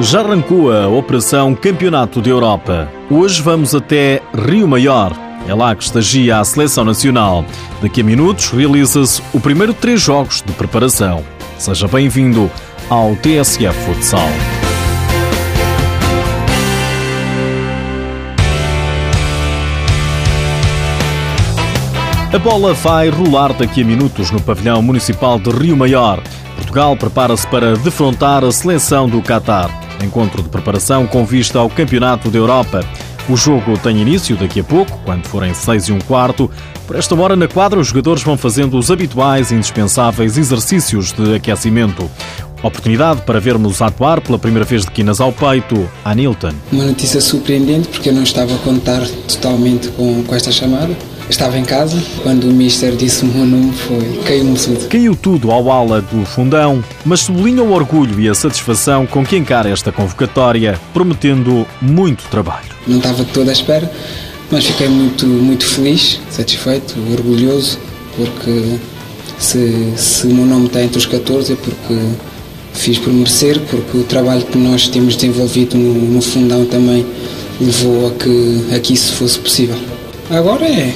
Já arrancou a Operação Campeonato da Europa. Hoje vamos até Rio Maior. É lá que estagia a Seleção Nacional. Daqui a minutos realiza-se o primeiro de três jogos de preparação. Seja bem-vindo ao TSF Futsal. A bola vai rolar daqui a minutos no pavilhão municipal de Rio Maior. Portugal prepara-se para defrontar a seleção do Qatar. Encontro de preparação com vista ao Campeonato da Europa. O jogo tem início daqui a pouco, quando forem seis e um quarto. Por esta hora, na quadra, os jogadores vão fazendo os habituais e indispensáveis exercícios de aquecimento. Oportunidade para vermos atuar pela primeira vez de quinas ao peito a Nilton. Uma notícia surpreendente porque eu não estava a contar totalmente com, com esta chamada. Estava em casa, quando o Mister disse o meu nome, foi caiu-me tudo. Caiu tudo ao ala do fundão, mas sublinha o orgulho e a satisfação com que encara esta convocatória, prometendo muito trabalho. Não estava toda à espera, mas fiquei muito, muito feliz, satisfeito, orgulhoso, porque se, se o meu nome está entre os 14 é porque fiz por merecer, porque o trabalho que nós temos desenvolvido no, no fundão também levou a que, a que isso fosse possível. Agora é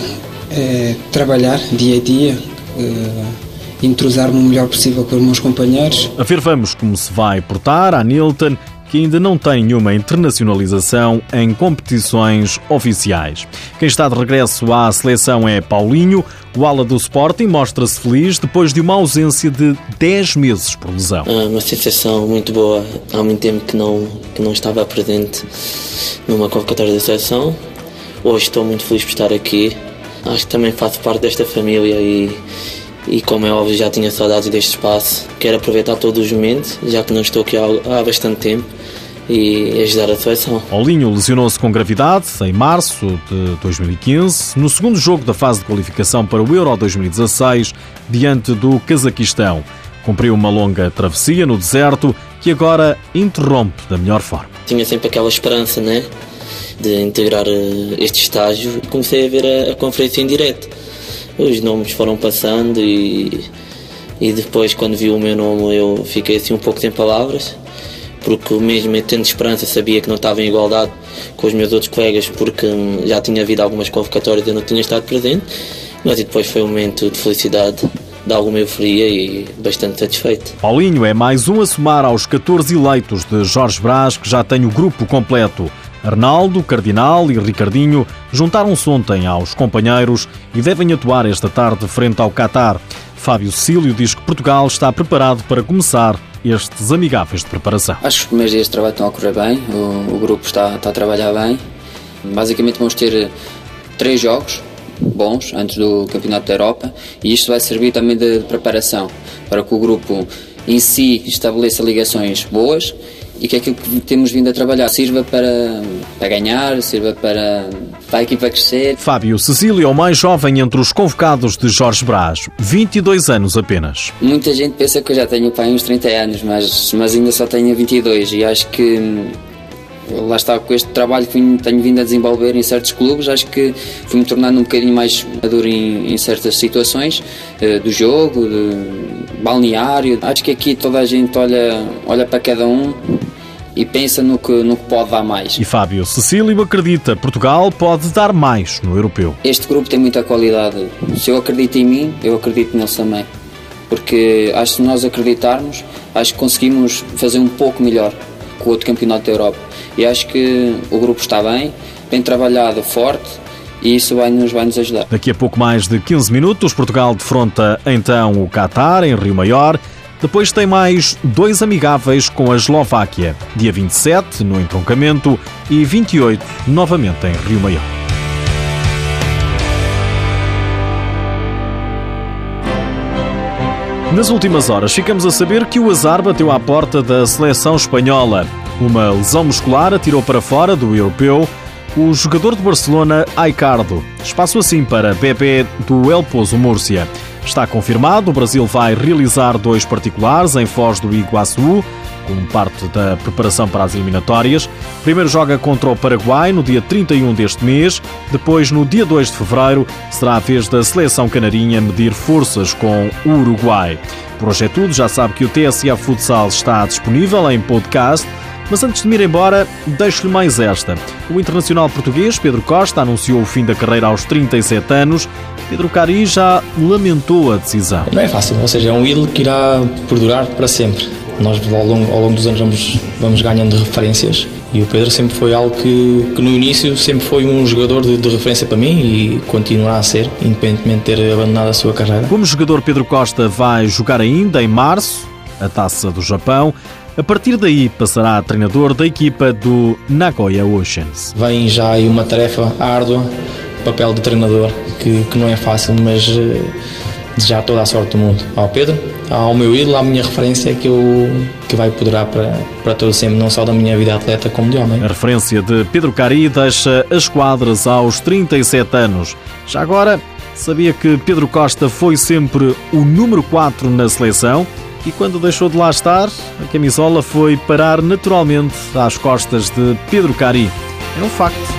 é trabalhar dia a dia, é, entrosar-me o melhor possível com os meus companheiros. A ver, vamos como se vai portar a Nilton, que ainda não tem nenhuma internacionalização em competições oficiais. Quem está de regresso à seleção é Paulinho. O ala do Sporting mostra-se feliz depois de uma ausência de 10 meses por lesão. É uma sensação muito boa. Há muito tempo que não, que não estava presente numa convocatória da seleção. Hoje estou muito feliz por estar aqui. Acho que também faço parte desta família e, e como é óbvio, já tinha saudades deste espaço. Quero aproveitar todos os momentos, já que não estou aqui há, há bastante tempo e ajudar a seleção. Olinho lesionou-se com gravidade em março de 2015, no segundo jogo da fase de qualificação para o Euro 2016, diante do Cazaquistão. Cumpriu uma longa travessia no deserto que agora interrompe da melhor forma. Tinha sempre aquela esperança, né? De integrar eh, este estágio e comecei a ver a, a conferência em direto. Os nomes foram passando e, e depois quando vi o meu nome eu fiquei assim um pouco sem palavras porque mesmo tendo esperança sabia que não estava em igualdade com os meus outros colegas porque hum, já tinha havido algumas convocatórias e eu não tinha estado presente mas depois foi um momento de felicidade de alguma euforia e bastante satisfeito. Paulinho é mais um a somar aos 14 eleitos de Jorge Brás que já tem o grupo completo. Arnaldo, Cardinal e Ricardinho juntaram-se ontem aos companheiros e devem atuar esta tarde frente ao Qatar. Fábio Cílio diz que Portugal está preparado para começar estes amigáveis de preparação. Acho que os primeiros dias de trabalho estão a correr bem, o, o grupo está, está a trabalhar bem. Basicamente vamos ter três jogos bons antes do Campeonato da Europa e isto vai servir também de preparação para que o grupo em si estabeleça ligações boas e que aquilo que temos vindo a trabalhar sirva para, para ganhar, sirva para, para a equipa crescer. Fábio Cecílio é o mais jovem entre os convocados de Jorge Brás, 22 anos apenas. Muita gente pensa que eu já tenho pai uns 30 anos, mas, mas ainda só tenho 22 e acho que lá está com este trabalho que tenho vindo a desenvolver em certos clubes, acho que fui-me tornando um bocadinho mais maduro em, em certas situações uh, do jogo, de balneário. Acho que aqui toda a gente olha, olha para cada um e pensa no que, no que pode dar mais. E Fábio Cecílio acredita Portugal pode dar mais no europeu. Este grupo tem muita qualidade. Se eu acredito em mim, eu acredito neles também. Porque acho que se nós acreditarmos, acho que conseguimos fazer um pouco melhor que o outro campeonato da Europa. E acho que o grupo está bem, bem trabalhado, forte e isso vai nos, vai nos ajudar. Daqui a pouco mais de 15 minutos, Portugal defronta então o Qatar em Rio Maior. Depois tem mais dois amigáveis com a Eslováquia, dia 27 no entroncamento e 28 novamente em Rio Maior. Nas últimas horas, ficamos a saber que o azar bateu à porta da seleção espanhola. Uma lesão muscular atirou para fora do europeu o jogador de Barcelona, Aicardo. Espaço assim para Bebé do El Pozo Múrcia. Está confirmado, o Brasil vai realizar dois particulares em Foz do Iguaçu, como parte da preparação para as eliminatórias. Primeiro joga contra o Paraguai no dia 31 deste mês, depois no dia 2 de fevereiro será a vez da seleção canarinha medir forças com o Uruguai. Por hoje é tudo, já sabe que o TSF Futsal está disponível em podcast Mas antes de me ir embora, deixo-lhe mais esta. O internacional português Pedro Costa anunciou o fim da carreira aos 37 anos. Pedro Cari já lamentou a decisão. Não é fácil, ou seja, é um ídolo que irá perdurar para sempre. Nós, ao longo, ao longo dos anos, vamos, vamos ganhando referências e o Pedro sempre foi algo que, que no início sempre foi um jogador de, de, referência para mim e continuará a ser, independentemente de ter abandonado a sua carreira. Como jogador, Pedro Costa vai jogar ainda em março a Taça do Japão. A partir daí passará a treinador da equipa do Nagoya Oceans. Vem já aí uma tarefa árdua, papel de treinador, que, que não é fácil, mas eh, desejar toda a sorte do mundo ao Pedro, ao meu ídolo, à minha referência que, eu, que vai poderá para, para todo sempre, não só da minha vida atleta como de homem. A referência de Pedro Cari deixa as quadras aos 37 anos. Já agora, sabia que Pedro Costa foi sempre o número 4 na seleção e quando deixou de lá estar, a camisola foi parar naturalmente às costas de Pedro Cari. É um facto.